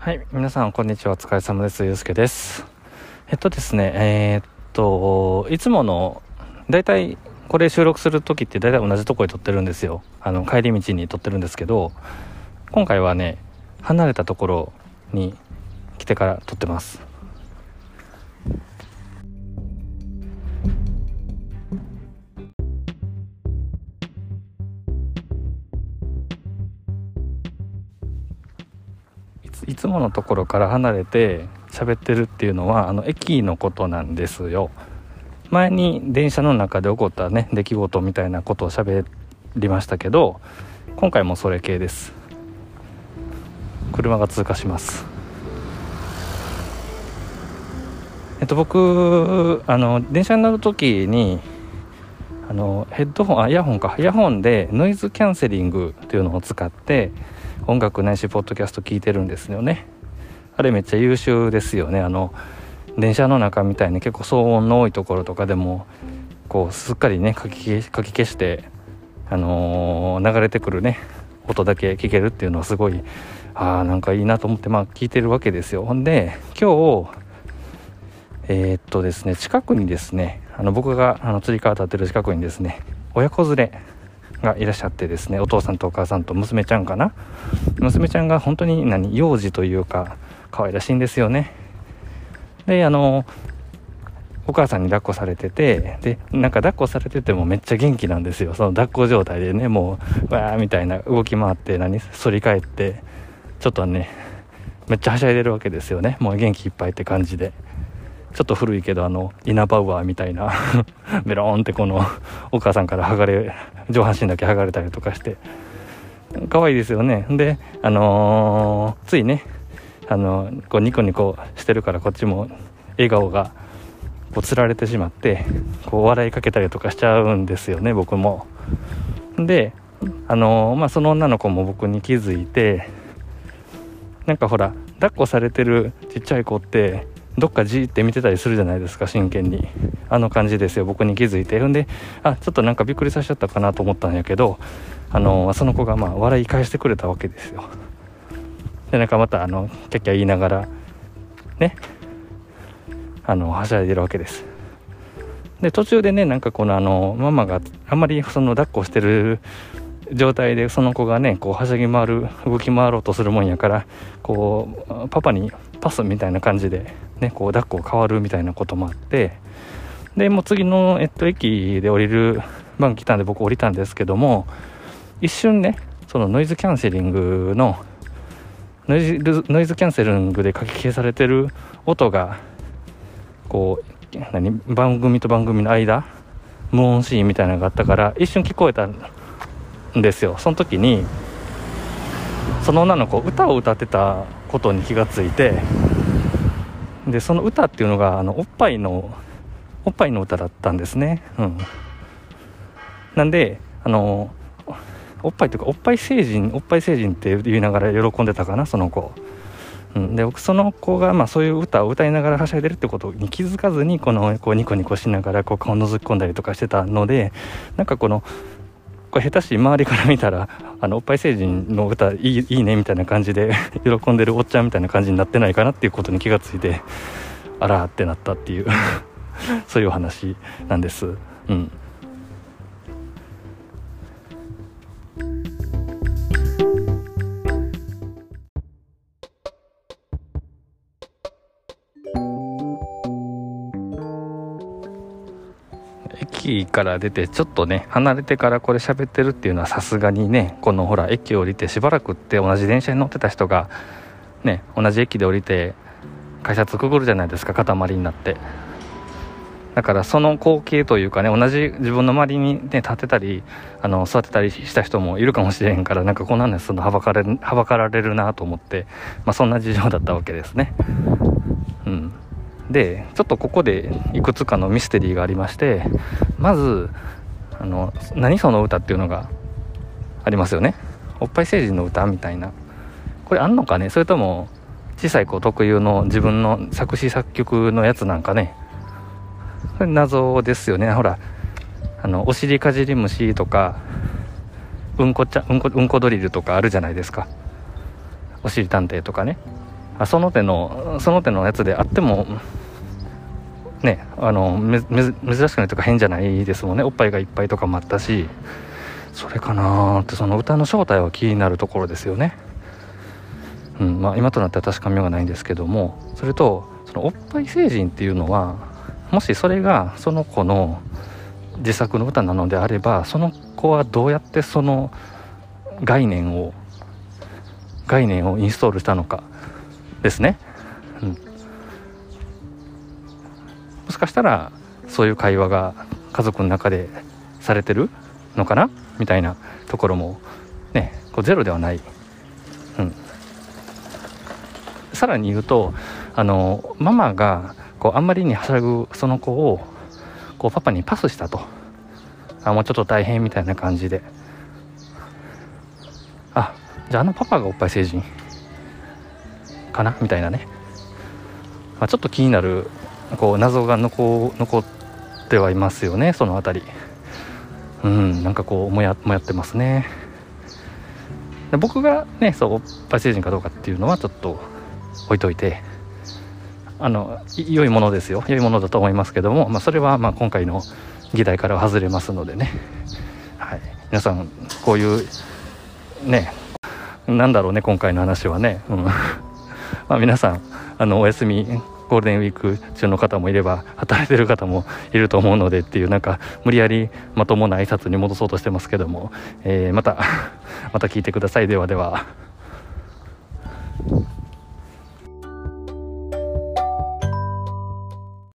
はい、皆さんこんにちは。お疲れ様です。ゆうすけです。えっとですね、えーっと、いつもの、だいたいこれ収録する時ってだいたい同じとこで撮ってるんですよ。あの、帰り道に撮ってるんですけど、今回はね、離れたところに来てから撮ってます。いつものところから離れて喋ってるっていうのはあの駅のことなんですよ。前に電車の中で起こったね出来事みたいなことを喋りましたけど今回もそれ系です。車が通過します。えっと僕あの電車に乗る時にあのヘッドホンあイヤホンか。イヤホンでノイズキャンセリングっていうのを使って音楽ないしポッドキャスト聞いてるんですよね。あれめっちゃ優秀ですよね。あの電車の中みたいに結構騒音の多いところとかでもこうすっかりねかき消しかき消してあのー流れてくるね音だけ聞けるっていうのはすごいあーなんかいいなと思ってまあ聞いてるわけですよ。ほんで今日えーっとですね近くにですねあの僕があの釣り革立ってる近くにですね親子連れがいらっしゃってですねお父さんとお母さんと娘ちゃんかな？娘ちゃんが本当に何幼児というか可愛らしいんですよね。であのお母さんに抱っこされててでなんか抱っこされててもめっちゃ元気なんですよ。その抱っこ状態でねもうわーみたいな動き回って何反り返ってちょっとねめっちゃはしゃいでるわけですよね。もう元気いっぱいって感じで。ちょっと古いけどあのイナバウアーみたいな ベローンってこのお母さんから剥がれ上半身だけ剥がれたりとかして。可愛いですよね。であのーついねあのこうニコニコしてるからこっちも笑顔がこうつられてしまってこう笑いかけたりとかしちゃうんですよね僕も。であのーまあその女の子も僕に気づいてなんかほら抱っこされてるちっちゃい子ってどっかじーって見てたりするじゃないですか真剣に。あの感じですよ。僕に気づいて。ほんであちょっとなんかびっくりさせちゃったかなと思ったんやけどあのその子がまあ笑い返してくれたわけですよ。でなんかまたあのキャッキャ言いながらね。あのはしゃいでるわけです。で途中でねなんかこのあのママがあんまりその抱っこしてる状態でその子がねこうはしゃぎ回る動き回ろうとするもんやからこうパパにパスみたいな感じでねこう抱っこ変わるみたいなこともあってでもう次の、えっと、駅で降りる番来たんで僕降りたんですけども一瞬ねそのノイズキャンセリングのノイズノイズキャンセリングで書き消されてる音がこう何番組と番組の間無音シーンみたいなのがあったから一瞬聞こえたんですよ。その時にその女の子歌を歌ってたことに気がついてでその歌っていうのがあのおっぱいのおっぱいの歌だったんですね。うん。なんであのおっぱいというかおっぱい成人おっぱい成人って言いながら喜んでたかなその子、うん、で僕その子がまあそういう歌を歌いながらはしゃいでるってことに気づかずにこのこうニコニコしながらこう顔覗き込んだりとかしてたのでなんかこのこれ下手し周りから見たらあのおっぱい星人の歌いいいいねみたいな感じで 喜んでるおっちゃんみたいな感じになってないかなっていうことに気がついてあらってなったっていう そういうお話なんです。うん。駅から出てちょっとね離れてからこれ喋ってるっていうのはさすがにねこのほら駅降りてしばらくって同じ電車に乗ってた人がね同じ駅で降りて改札くぐるじゃないですか塊になって。だからその光景というかね同じ自分の周りにね立てたりあの座ってたりした人もいるかもしれへんからなんかこんなんですのはばかられるなと思ってまあそんな事情だったわけですね。でちょっとここでいくつかのミステリーがありましてまずあの「何その歌」っていうのがありますよね。おっぱい成人の歌みたいな。これあんのかね？それとも小さい子特有の自分の作詞作曲のやつなんかね？これ謎ですよね。ほらあのお尻かじり虫とかうんこちゃうんこうんこドリルとかあるじゃないですか。お尻探偵とかね。あその手のその手のやつであってもねあのめ珍しくないとか変じゃないですもんね。おっぱいがいっぱいとかもあったし。それかなってその歌の正体は気になるところですよね。うんまあ、今となっては確かめようがないんですけども。それとそのおっぱい成人っていうのはもしそれがその子の自作の歌なのであればその子はどうやってその概念を概念をインストールしたのかですね、かしたらそういう会話が家族の中でされてるのかな？みたいなところもねこうゼロではない、うん、さらに言うとあのママがこうあんまりにはしゃぐその子をこうパパにパスしたと。あもうちょっと大変みたいな感じで。あじゃああのパパがおっぱい成人かな？みたいなね、まあ、ちょっと気になるこう謎が残残ってはいますよねその辺り。うんなんかこうもやもやってますね。僕がねそうおっぱい成人かどうかっていうのはちょっと置いといてあの良いものですよ。良いものだと思いますけども、まあ、それはまあ今回の議題からは外れますのでね、はい、皆さんこういうねなんだろうね今回の話はね、うん。まあ、皆さんあのお休みゴールデンウィーク中の方もいれば働いてる方もいると思うのでっていうなんか無理やりまともな挨拶に戻そうとしてますけども、えー、また また聞いてくださいではでは。